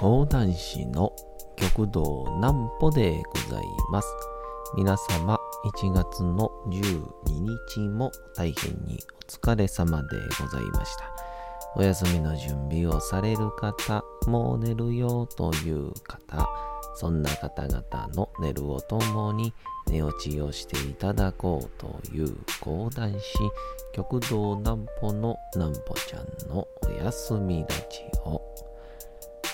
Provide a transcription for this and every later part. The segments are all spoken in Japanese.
講談師の極道南歩でございます。皆様、1月の12日も大変にお疲れ様でございました。お休みの準備をされる方、もう寝るよという方、そんな方々の寝るをともに寝落ちをしていただこうという講談師、極道南歩の南歩ちゃんのお休みラジオ。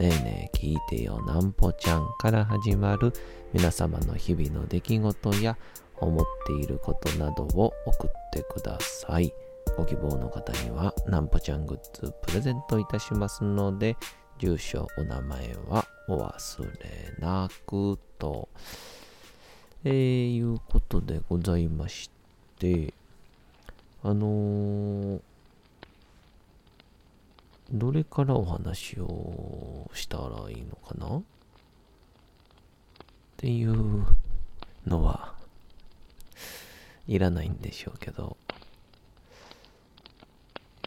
ねえねえ聞いてよなんぽちゃんから始まる皆様の日々の出来事や思っていることなどを送ってください。ご希望の方にはなんぽちゃんグッズプレゼントいたしますので、住所、お名前はお忘れなくと、えー、いうことでございまして、あのー、どれからお話をしたらいいのかな？っていうのはいらないんでしょうけど、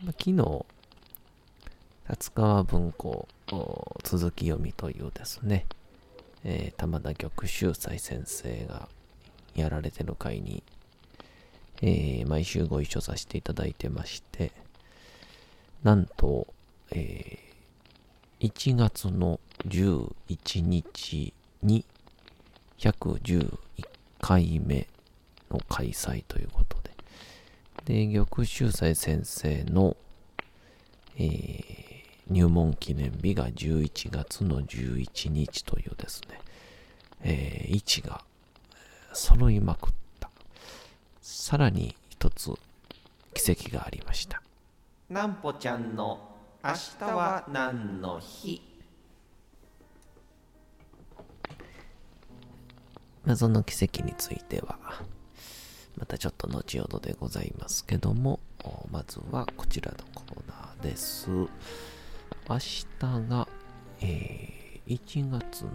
ま、昨日、立川文庫続き読みというですね、えー、玉田玉秀斎先生がやられてる回に、えー、毎週ご一緒させていただいてまして、なんと、えー、1月の11日に111回目の開催ということで、で、玉秀斎先生の、えー、入門記念日が11月の11日というですね、えー、位置が揃いまくった。さらに一つ奇跡がありました。なんぽちゃんの明日は何の日？謎の奇跡については、またちょっと後ほどでございますけども、まずはこちらのコーナーです。明日が、えー、1月の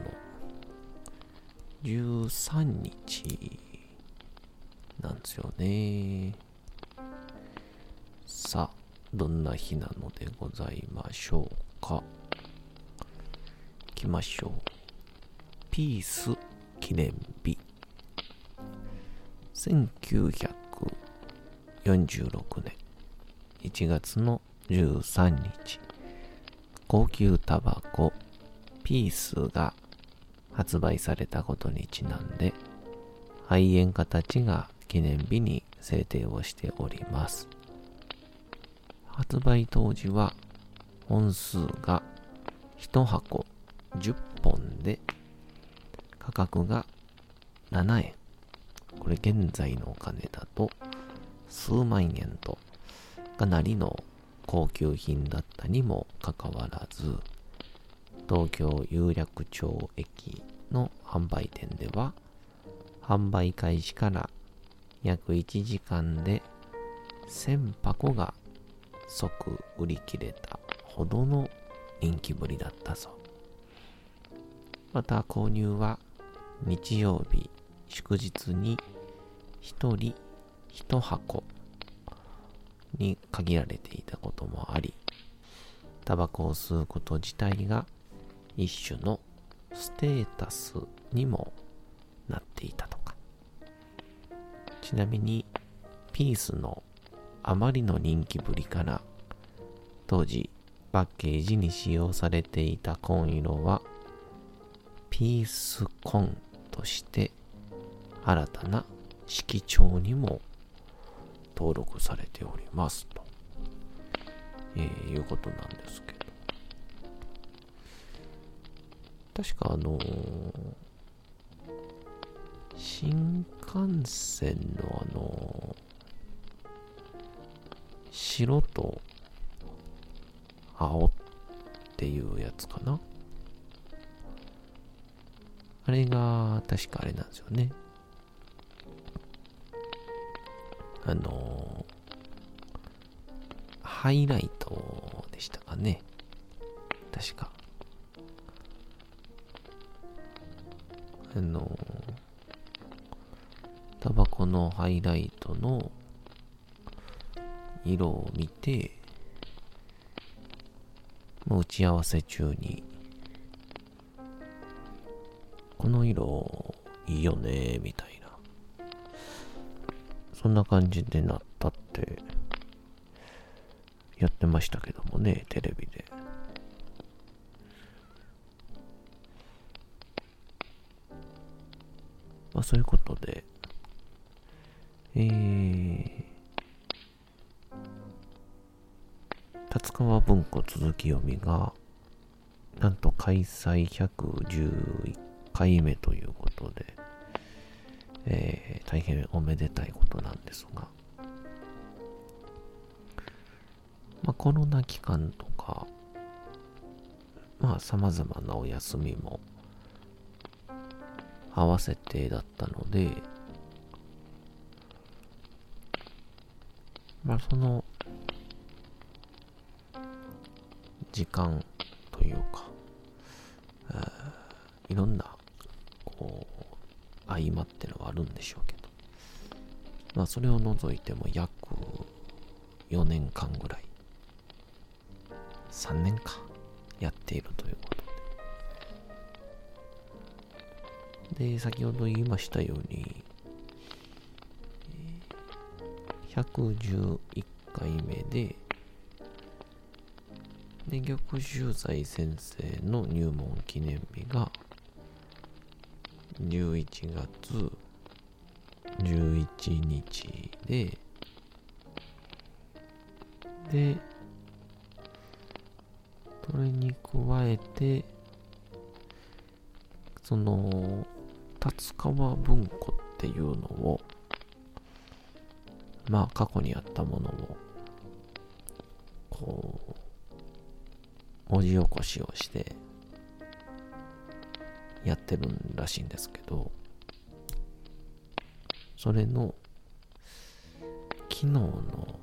13日なんですよね。さ、どんな日なのでございましょうか。いきましょう。ピース記念日。1946年1月の13日。高級タバコピースが発売されたことにちなんで、肺炎家たちが記念日に制定をしております。発売当時は本数が1箱10本で価格が7円。これ現在のお金だと数万円とかなりの高級品だったにもかかわらず、東京有楽町駅の販売店では、販売開始から約1時間で1000箱が即売り切れたほどの人気ぶりだったそう。また購入は日曜日、祝日に1人1箱に限られていたこともあり、タバコを吸うこと自体が一種のステータスにもなっていたとか。ちなみに、ピースのあまりの人気ぶりから、当時パッケージに使用されていた紺色は、ピース紺として新たな色調にも登録されておりますと、えー、いうことなんですけど。確かあのー、新幹線のあのー、白と青っていうやつかなあれが、確かあれなんですよね。あのハイライトでしたかね。確か。あのタバコのハイライトの色を見て、打ち合わせ中に、この色いいよね、みたいな。そんな感じでなったって、やってましたけどもね、テレビで。まあそういうことで、えー、達川文庫続き読みが、なんと開催111回目ということで、えー、大変おめでたいことなんですが、まあ、コロナ期間とか、まあ、様々なお休みも合わせてだったので、まあ、その、時間というか、いろんな、こう、合間ってのはあるんでしょうけど、まあ、それを除いても約4年間ぐらい、3年か、やっているということで。で、先ほど言いましたように、111回目で、で、玉秀斎先生の入門記念日が、11月11日で、で、それに加えて、その、達川文庫っていうのを、まあ過去にあったものを、こう、文字起こしをして、やってるらしいんですけど、それの、機能の、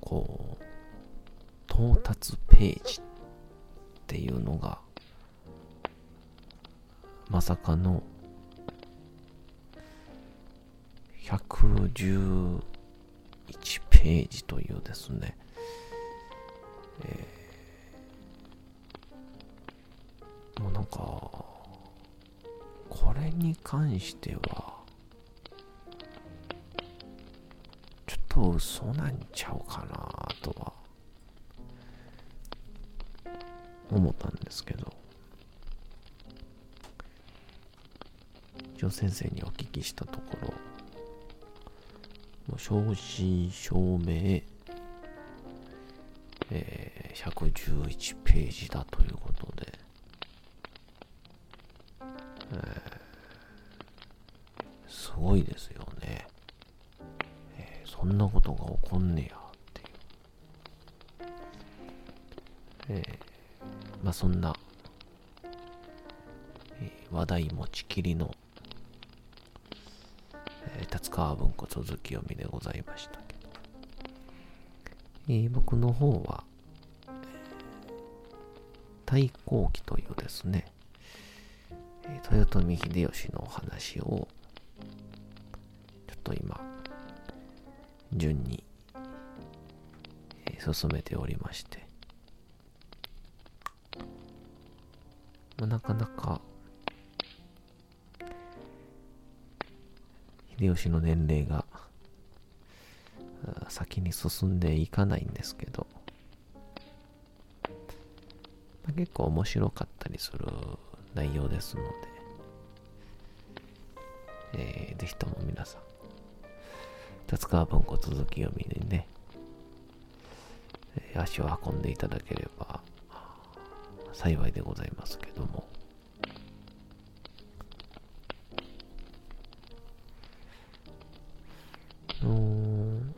こう、到達ページっていうのが、まさかの111ページというですね、えか、これに関しては、ちょっと嘘なんちゃうかなとは、思ったんですけど、一応先生にお聞きしたところ、正真正銘、えー、111ページだといですよね、えー、そんなことが起こんねやっていう。えー、まあそんな、えー、話題持ちきりの達川文庫続き読みでございましたけど、えー、僕の方は、太閤記というですね、豊臣秀吉のお話を、と今、順に、進めておりまして、なかなか秀吉の年齢が先に進んでいかないんですけど、結構面白かったりする内容ですので、えー、ぜひとも皆さん、達川文庫続き読みにね、足を運んでいただければ幸いでございますけども、うん。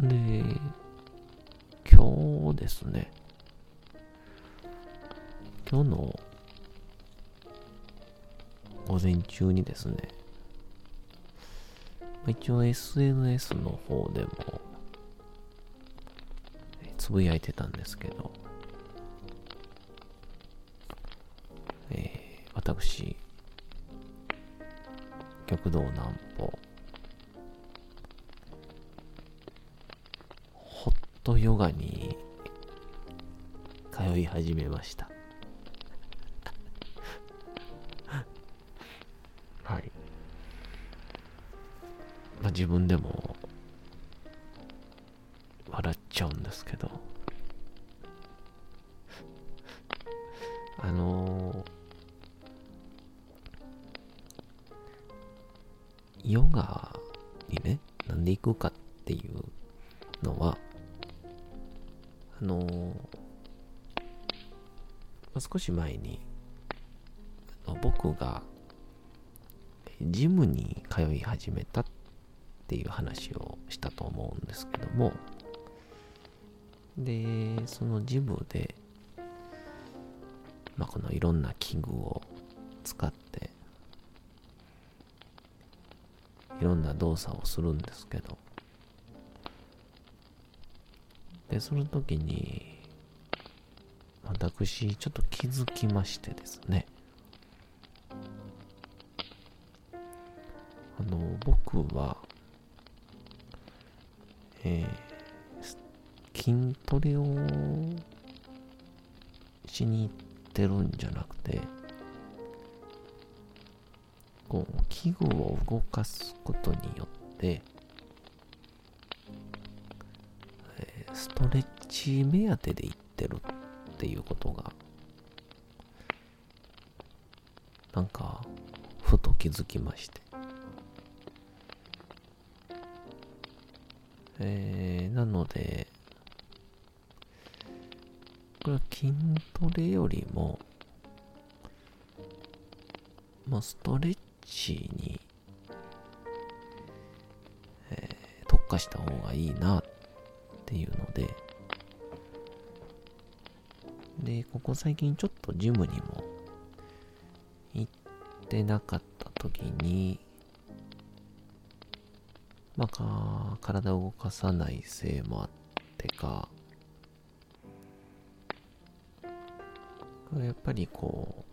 で、今日ですね、今日の午前中にですね、一応 SNS の方でも、つぶやいてたんですけど、えー、私、極道南歩、ホットヨガに通い始めました。まあ自分でも笑っちゃうんですけど、あの、ヨガにね、なんで行くかっていうのは、あのー、少し前に、僕がジムに通い始めたっっていう話をしたと思うんですけども、で、そのジムで、まあ、このいろんな器具を使って、いろんな動作をするんですけど、で、その時に、私、ちょっと気づきましてですね。あの、僕は、えー、筋トレをしに行ってるんじゃなくて、こう、器具を動かすことによって、えー、ストレッチ目当てで行ってるっていうことが、なんか、ふと気づきまして。えー、なので、これは筋トレよりも、まあ、ストレッチに、えー、特化した方がいいなっていうので、で、ここ最近ちょっとジムにも行ってなかった時に、まあ、体を動かさないせいもあってか、やっぱりこう、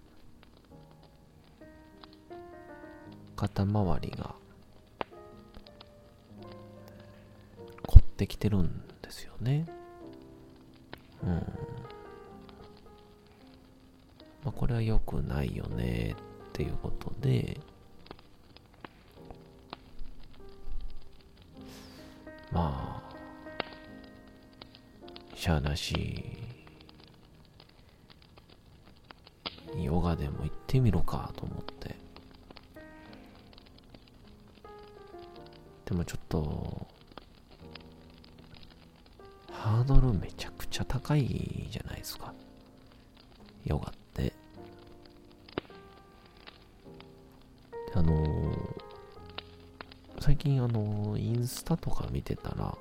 肩周りが凝ってきてるんですよね。うん。まあ、これは良くないよねっていうことで、まあ、しゃあなし、ヨガでも行ってみろかと思って。でもちょっと、ハードルめちゃくちゃ高いじゃないですか。ヨガって。あの最近あの、インスタとか見てたら、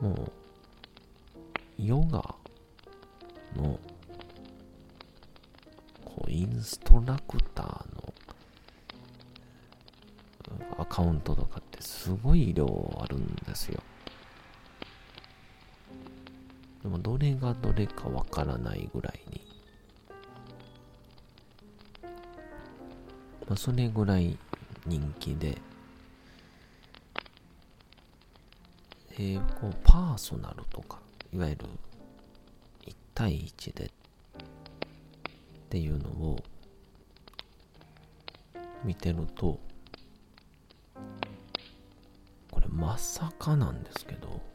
もう、ヨガの、こう、インストラクターのアカウントとかってすごい量あるんですよ。でも、どれがどれかわからないぐらいに。まあ、それぐらい人気で、えー、こうパーソナルとか、いわゆる1対1でっていうのを見てると、これまさかなんですけど、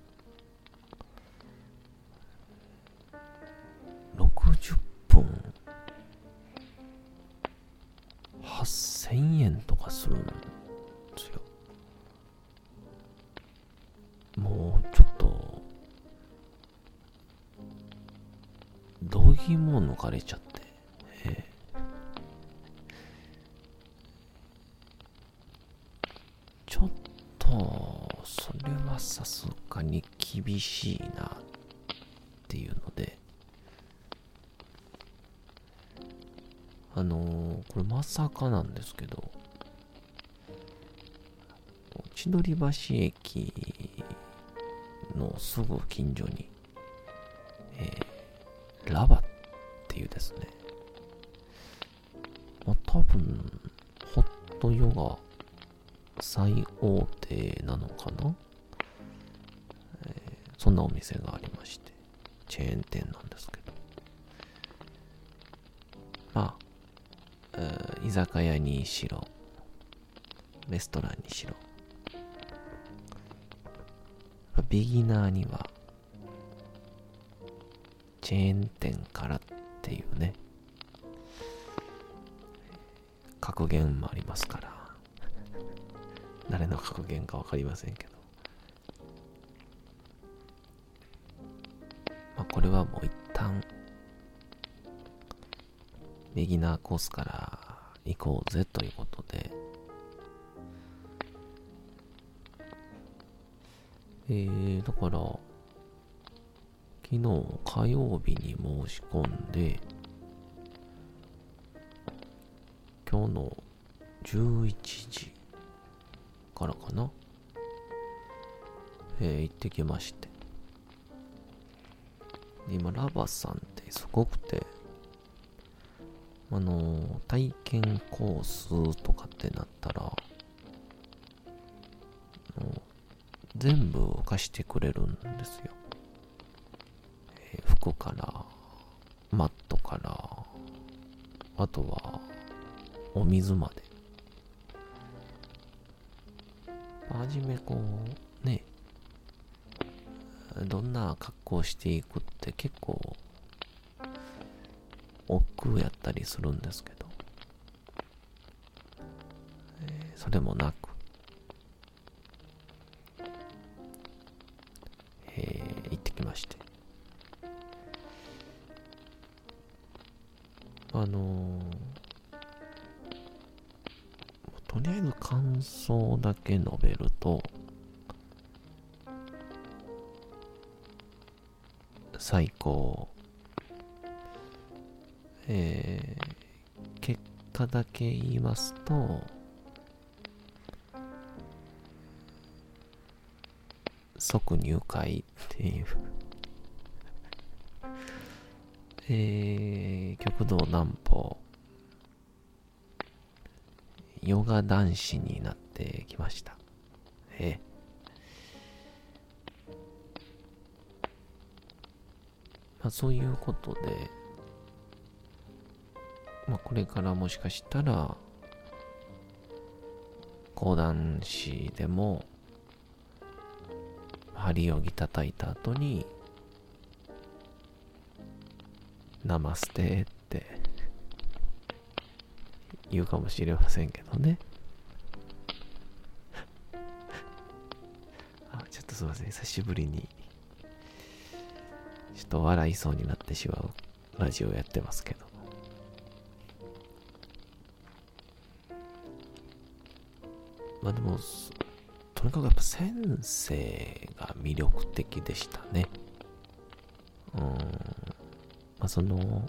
それはさすがに厳しいなっていうので、あのー、これまさかなんですけど、千鳥橋駅のすぐ近所に、えー、ラバっていうですね、まあ、多分、ホットヨガ最大手なのかな、えー、そんなお店がありまして、チェーン店なんですけど、まあ、えー、居酒屋にしろ、レストランにしろ、ビギナーには、チェーン店からっていうね、格言もありますから、誰の格言かわかりませんけど、まあ、これはもう一旦、ビギナーコースから行こうぜということで、えー、だから、昨日火曜日に申し込んで、今日の11時からかな、えー、行ってきまして。今、ラバさんってすごくて、あのー、体験コースとかってなったら、全部貸してくれるんですよ。えー、服から、マットから、あとは、お水まで。はじめこう、ね、どんな格好していくって結構、億劫やったりするんですけど、え、それもなく、け述べると、最高。えー、結果だけ言いますと、即入会っていうえー、極道南方、ヨガ男子になってきました。えまあ、そういうことで、まあ、これからもしかしたら、講談師でも、針をぎ叩いた後に、ナマステって言うかもしれませんけどね。あ、ちょっとすいません。久しぶりに、ちょっと笑いそうになってしまうラジオやってますけど。まあでも、とにかくやっぱ先生が魅力的でしたね。うん。まあ、その、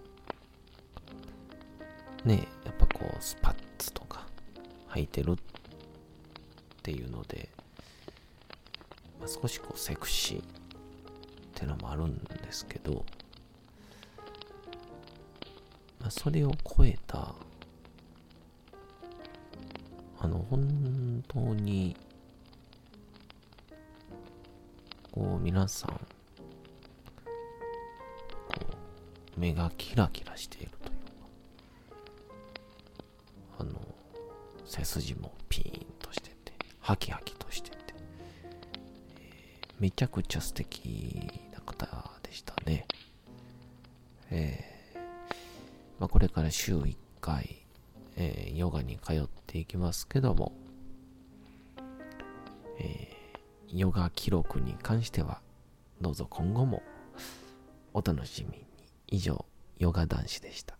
ねやっぱこう、スパッツとか履いてるっていうので、まあ、少しこう、セクシーってのもあるんですけど、まあ、それを超えた、あの、本当に、こう、皆さん、目がキラキラしていると背筋もピーンとしてて、ハキハキとしてて、えー、めちゃくちゃ素敵な方でしたね。えー、まあ、これから週1回、えー、ヨガに通っていきますけども、えー、ヨガ記録に関しては、どうぞ今後もお楽しみに。以上、ヨガ男子でした。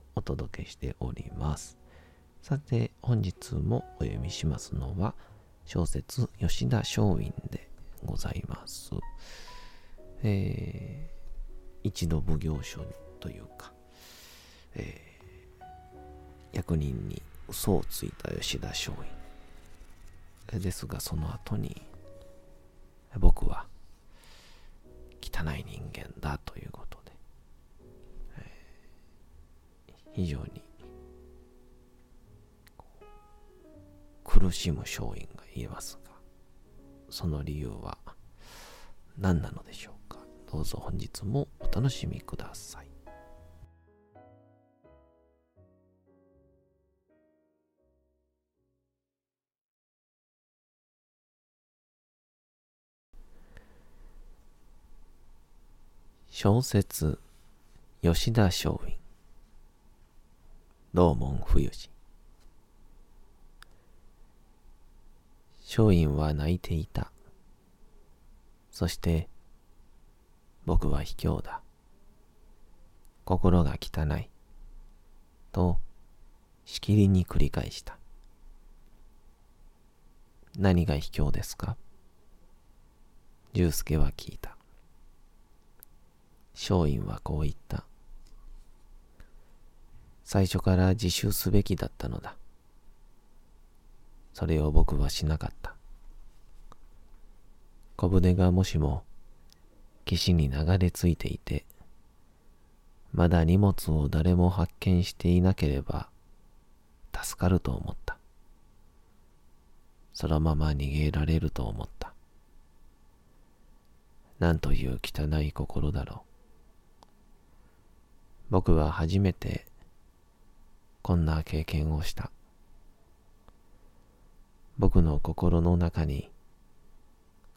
お届けしております。さて、本日もお読みしますのは、小説吉田松陰でございます。えー、一度奉行所というか、えー、役人に嘘をついた吉田松陰。ですが、その後に、僕は汚い人間だということ非常に苦しむ松陰が言えますが、その理由は何なのでしょうか。どうぞ本日もお楽しみください。小説吉田松陰道門冬治松陰は泣いていた。そして僕は卑怯だ。心が汚い。としきりに繰り返した。何が卑怯ですか？十助は聞いた。松陰はこう言った。最初から自首すべきだったのだ。それを僕はしなかった。小舟がもしも岸に流れ着いていて、まだ荷物を誰も発見していなければ助かると思った。そのまま逃げられると思った。なんという汚い心だろう。僕は初めてこんな経験をした。僕の心の中に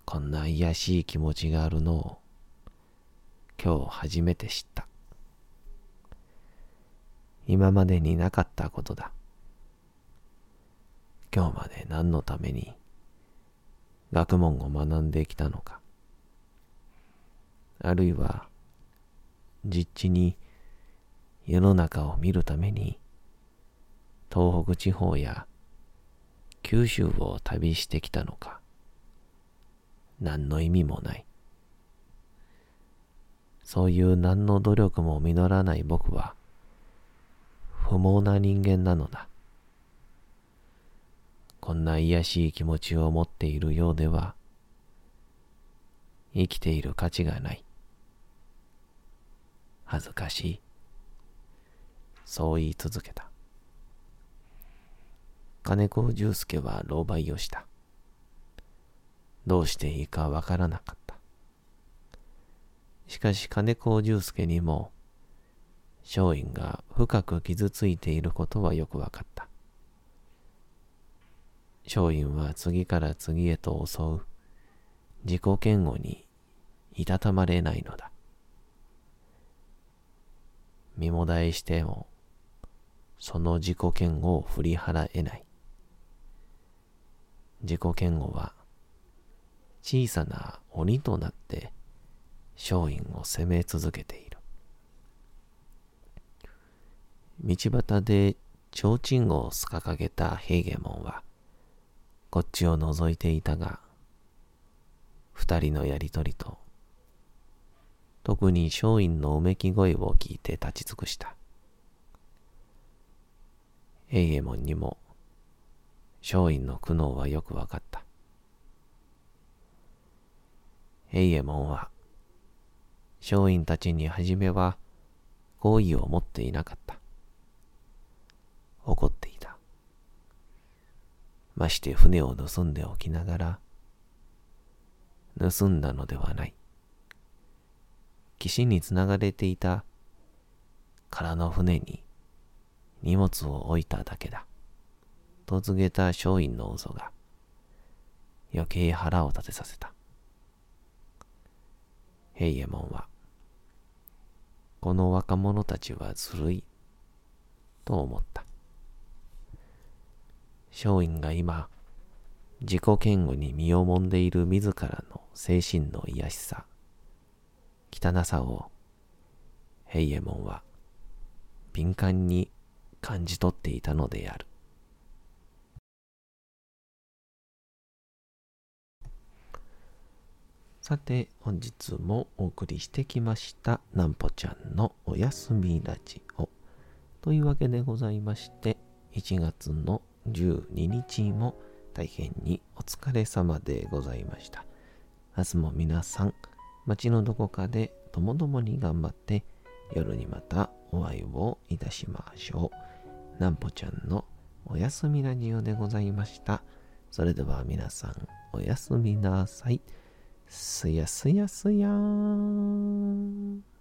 こんな癒しい気持ちがあるのを今日初めて知った。今までになかったことだ。今日まで何のために学問を学んできたのか。あるいは実地に世の中を見るために東北地方や九州を旅してきたのか。何の意味もない。そういう何の努力も実らない僕は不毛な人間なのだ。こんな癒しい気持ちを持っているようでは生きている価値がない。恥ずかしい。そう言い続けた。金子重介は狼狽をした。どうしていいかわからなかった。しかし金子重介にも、松陰が深く傷ついていることはよくわかった。松陰は次から次へと襲う自己嫌悪にいたたまれないのだ。身もだえしてもその自己嫌悪を振り払えない。自己嫌悪は小さな鬼となって松陰を責め続けている。道端で提灯を掲げた平家門はこっちを覗いていたが二人のやりとりと特に松陰のうめき声を聞いて立ち尽くした。永右衛門にも松陰の苦悩はよくわかった。永右衛門は松陰たちに初めは好意を持っていなかった。怒っていた。まして船を盗んでおきながら、盗んだのではない。岸につながれていた空の船に荷物を置いただけだ。と告げた松陰の嘘が余計腹を立てさせた。平右衛門は、この若者たちはずるい、と思った。松陰が今、自己嫌悪に身をもんでいる自らの精神の癒しさ、汚さを、平右衛門は敏感に感じ取っていたのである。さて、本日もお送りしてきました、なんぽちゃんのおやすみラジオ。というわけでございまして、1月の12日も大変にお疲れ様でございました。明日も皆さん、街のどこかでともどもに頑張って、夜にまたお会いをいたしましょう。なんぽちゃんのおやすみラジオでございました。それでは皆さん、おやすみなさい。すやすやすやーん。